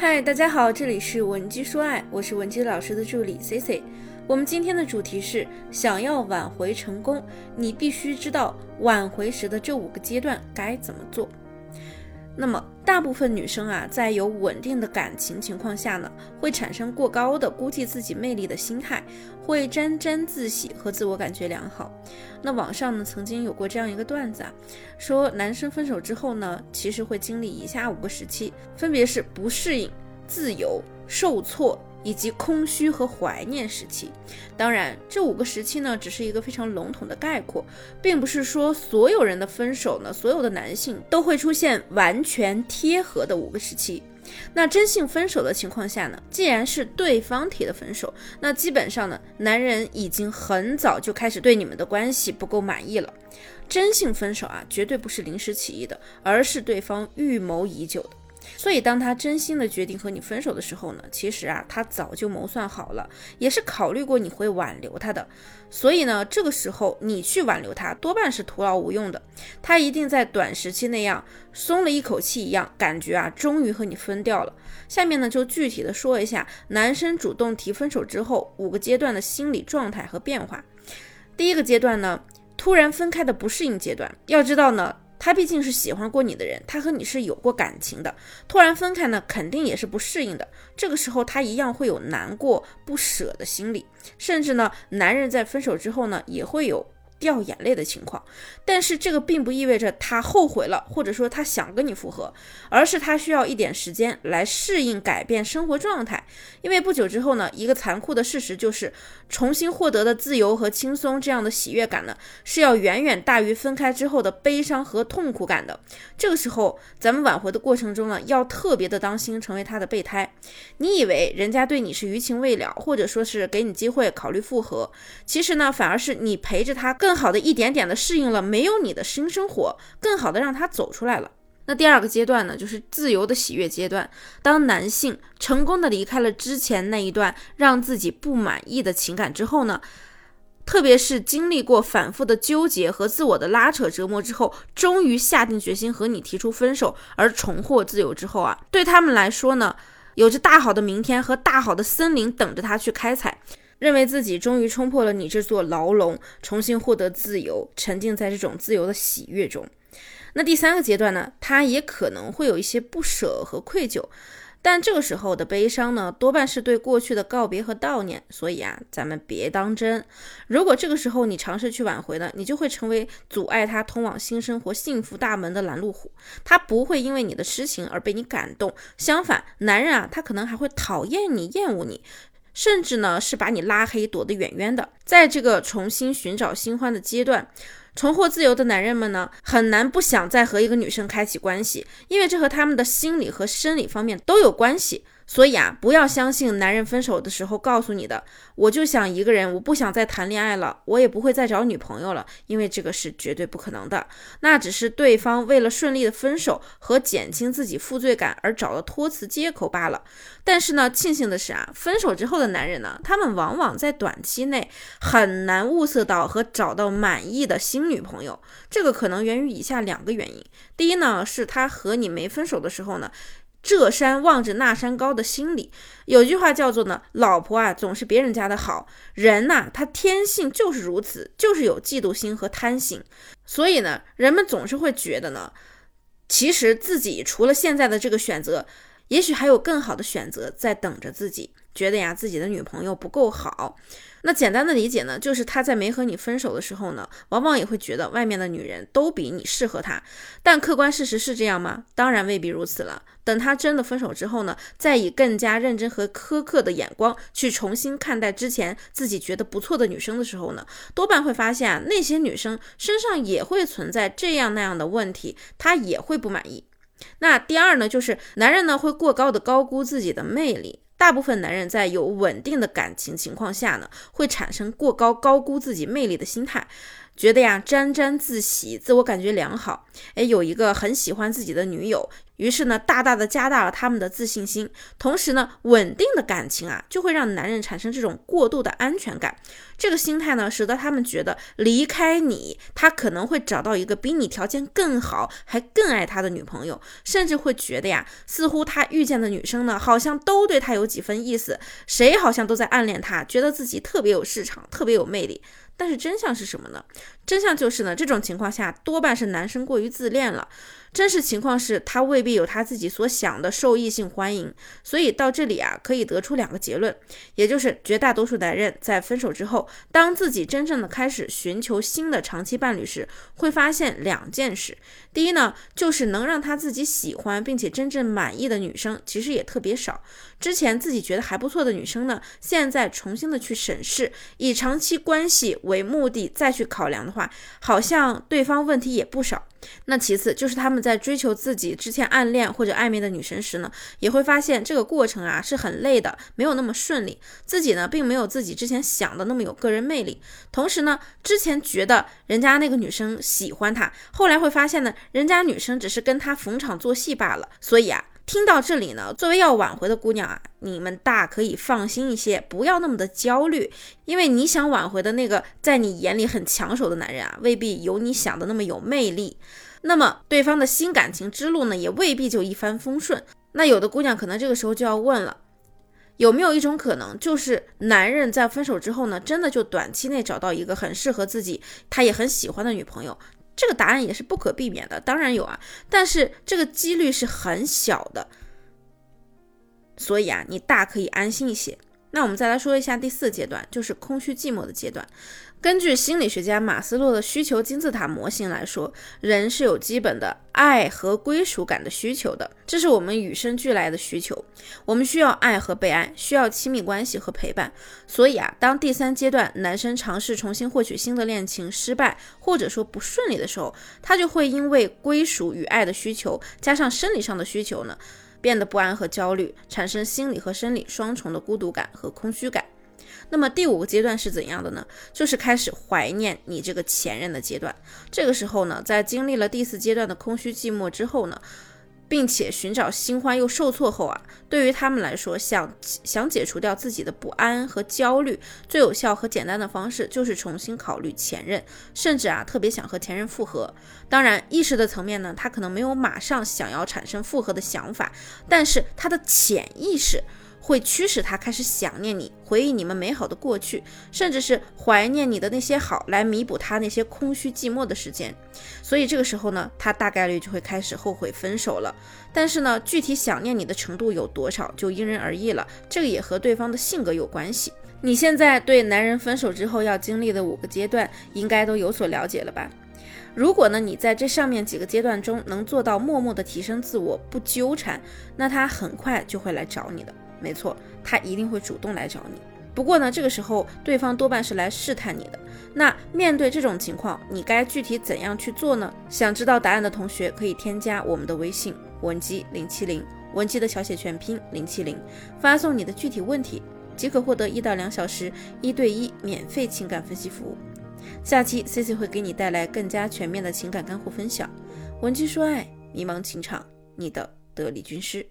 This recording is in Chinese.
嗨，大家好，这里是文姬说爱，我是文姬老师的助理 C C。我们今天的主题是：想要挽回成功，你必须知道挽回时的这五个阶段该怎么做。那么，大部分女生啊，在有稳定的感情情况下呢，会产生过高的估计自己魅力的心态，会沾沾自喜和自我感觉良好。那网上呢，曾经有过这样一个段子啊，说男生分手之后呢，其实会经历以下五个时期，分别是不适应、自由、受挫。以及空虚和怀念时期，当然，这五个时期呢，只是一个非常笼统的概括，并不是说所有人的分手呢，所有的男性都会出现完全贴合的五个时期。那真性分手的情况下呢，既然是对方提的分手，那基本上呢，男人已经很早就开始对你们的关系不够满意了。真性分手啊，绝对不是临时起意的，而是对方预谋已久的。所以，当他真心的决定和你分手的时候呢，其实啊，他早就谋算好了，也是考虑过你会挽留他的。所以呢，这个时候你去挽留他，多半是徒劳无用的。他一定在短时期那样松了一口气一样，感觉啊，终于和你分掉了。下面呢，就具体的说一下男生主动提分手之后五个阶段的心理状态和变化。第一个阶段呢，突然分开的不适应阶段。要知道呢。他毕竟是喜欢过你的人，他和你是有过感情的，突然分开呢，肯定也是不适应的。这个时候他一样会有难过、不舍的心理，甚至呢，男人在分手之后呢，也会有。掉眼泪的情况，但是这个并不意味着他后悔了，或者说他想跟你复合，而是他需要一点时间来适应改变生活状态。因为不久之后呢，一个残酷的事实就是，重新获得的自由和轻松这样的喜悦感呢，是要远远大于分开之后的悲伤和痛苦感的。这个时候，咱们挽回的过程中呢，要特别的当心成为他的备胎。你以为人家对你是余情未了，或者说是给你机会考虑复合，其实呢，反而是你陪着他更。更好的一点点的适应了没有你的新生活，更好的让他走出来了。那第二个阶段呢，就是自由的喜悦阶段。当男性成功的离开了之前那一段让自己不满意的情感之后呢，特别是经历过反复的纠结和自我的拉扯折磨之后，终于下定决心和你提出分手而重获自由之后啊，对他们来说呢，有着大好的明天和大好的森林等着他去开采。认为自己终于冲破了你这座牢笼，重新获得自由，沉浸在这种自由的喜悦中。那第三个阶段呢？他也可能会有一些不舍和愧疚，但这个时候的悲伤呢，多半是对过去的告别和悼念。所以啊，咱们别当真。如果这个时候你尝试去挽回呢，你就会成为阻碍他通往新生活幸福大门的拦路虎。他不会因为你的痴情而被你感动，相反，男人啊，他可能还会讨厌你、厌恶你。甚至呢，是把你拉黑，躲得远远的。在这个重新寻找新欢的阶段，重获自由的男人们呢，很难不想再和一个女生开启关系，因为这和他们的心理和生理方面都有关系。所以啊，不要相信男人分手的时候告诉你的，我就想一个人，我不想再谈恋爱了，我也不会再找女朋友了，因为这个是绝对不可能的。那只是对方为了顺利的分手和减轻自己负罪感而找的托词借口罢了。但是呢，庆幸的是啊，分手之后的男人呢，他们往往在短期内很难物色到和找到满意的新女朋友。这个可能源于以下两个原因：第一呢，是他和你没分手的时候呢。这山望着那山高的心理，有句话叫做呢，老婆啊总是别人家的好人呐，他天性就是如此，就是有嫉妒心和贪心，所以呢，人们总是会觉得呢，其实自己除了现在的这个选择，也许还有更好的选择在等着自己。觉得呀，自己的女朋友不够好。那简单的理解呢，就是他在没和你分手的时候呢，往往也会觉得外面的女人都比你适合他。但客观事实是这样吗？当然未必如此了。等他真的分手之后呢，再以更加认真和苛刻的眼光去重新看待之前自己觉得不错的女生的时候呢，多半会发现啊，那些女生身上也会存在这样那样的问题，他也会不满意。那第二呢，就是男人呢会过高的高估自己的魅力。大部分男人在有稳定的感情情况下呢，会产生过高高估自己魅力的心态。觉得呀沾沾自喜，自我感觉良好，哎，有一个很喜欢自己的女友。于是呢，大大的加大了他们的自信心，同时呢，稳定的感情啊，就会让男人产生这种过度的安全感。这个心态呢，使得他们觉得离开你，他可能会找到一个比你条件更好，还更爱他的女朋友，甚至会觉得呀，似乎他遇见的女生呢，好像都对他有几分意思，谁好像都在暗恋他，觉得自己特别有市场，特别有魅力。但是真相是什么呢？真相就是呢，这种情况下多半是男生过于自恋了。真实情况是他未必有他自己所想的受异性欢迎。所以到这里啊，可以得出两个结论，也就是绝大多数男人在分手之后，当自己真正的开始寻求新的长期伴侣时，会发现两件事。第一呢，就是能让他自己喜欢并且真正满意的女生其实也特别少。之前自己觉得还不错的女生呢，现在重新的去审视，以长期关系为目的再去考量的话，好像对方问题也不少。那其次就是他们在追求自己之前暗恋或者暧昧的女神时呢，也会发现这个过程啊是很累的，没有那么顺利。自己呢并没有自己之前想的那么有个人魅力。同时呢，之前觉得人家那个女生喜欢他，后来会发现呢，人家女生只是跟他逢场作戏罢了。所以啊。听到这里呢，作为要挽回的姑娘啊，你们大可以放心一些，不要那么的焦虑，因为你想挽回的那个在你眼里很抢手的男人啊，未必有你想的那么有魅力。那么对方的新感情之路呢，也未必就一帆风顺。那有的姑娘可能这个时候就要问了，有没有一种可能，就是男人在分手之后呢，真的就短期内找到一个很适合自己，他也很喜欢的女朋友？这个答案也是不可避免的，当然有啊，但是这个几率是很小的，所以啊，你大可以安心一些。那我们再来说一下第四阶段，就是空虚寂寞的阶段。根据心理学家马斯洛的需求金字塔模型来说，人是有基本的爱和归属感的需求的，这是我们与生俱来的需求。我们需要爱和被爱，需要亲密关系和陪伴。所以啊，当第三阶段男生尝试重新获取新的恋情失败，或者说不顺利的时候，他就会因为归属与爱的需求，加上生理上的需求呢，变得不安和焦虑，产生心理和生理双重的孤独感和空虚感。那么第五个阶段是怎样的呢？就是开始怀念你这个前任的阶段。这个时候呢，在经历了第四阶段的空虚寂寞之后呢，并且寻找新欢又受挫后啊，对于他们来说，想想解除掉自己的不安和焦虑，最有效和简单的方式就是重新考虑前任，甚至啊，特别想和前任复合。当然，意识的层面呢，他可能没有马上想要产生复合的想法，但是他的潜意识。会驱使他开始想念你，回忆你们美好的过去，甚至是怀念你的那些好，来弥补他那些空虚寂寞的时间。所以这个时候呢，他大概率就会开始后悔分手了。但是呢，具体想念你的程度有多少，就因人而异了。这个也和对方的性格有关系。你现在对男人分手之后要经历的五个阶段，应该都有所了解了吧？如果呢，你在这上面几个阶段中能做到默默的提升自我，不纠缠，那他很快就会来找你的。没错，他一定会主动来找你。不过呢，这个时候对方多半是来试探你的。那面对这种情况，你该具体怎样去做呢？想知道答案的同学可以添加我们的微信文姬零七零，文姬的小写全拼零七零，发送你的具体问题，即可获得一到两小时一对一免费情感分析服务。下期 C C 会给你带来更加全面的情感干货分享。文姬说爱，迷茫情场，你的得力军师。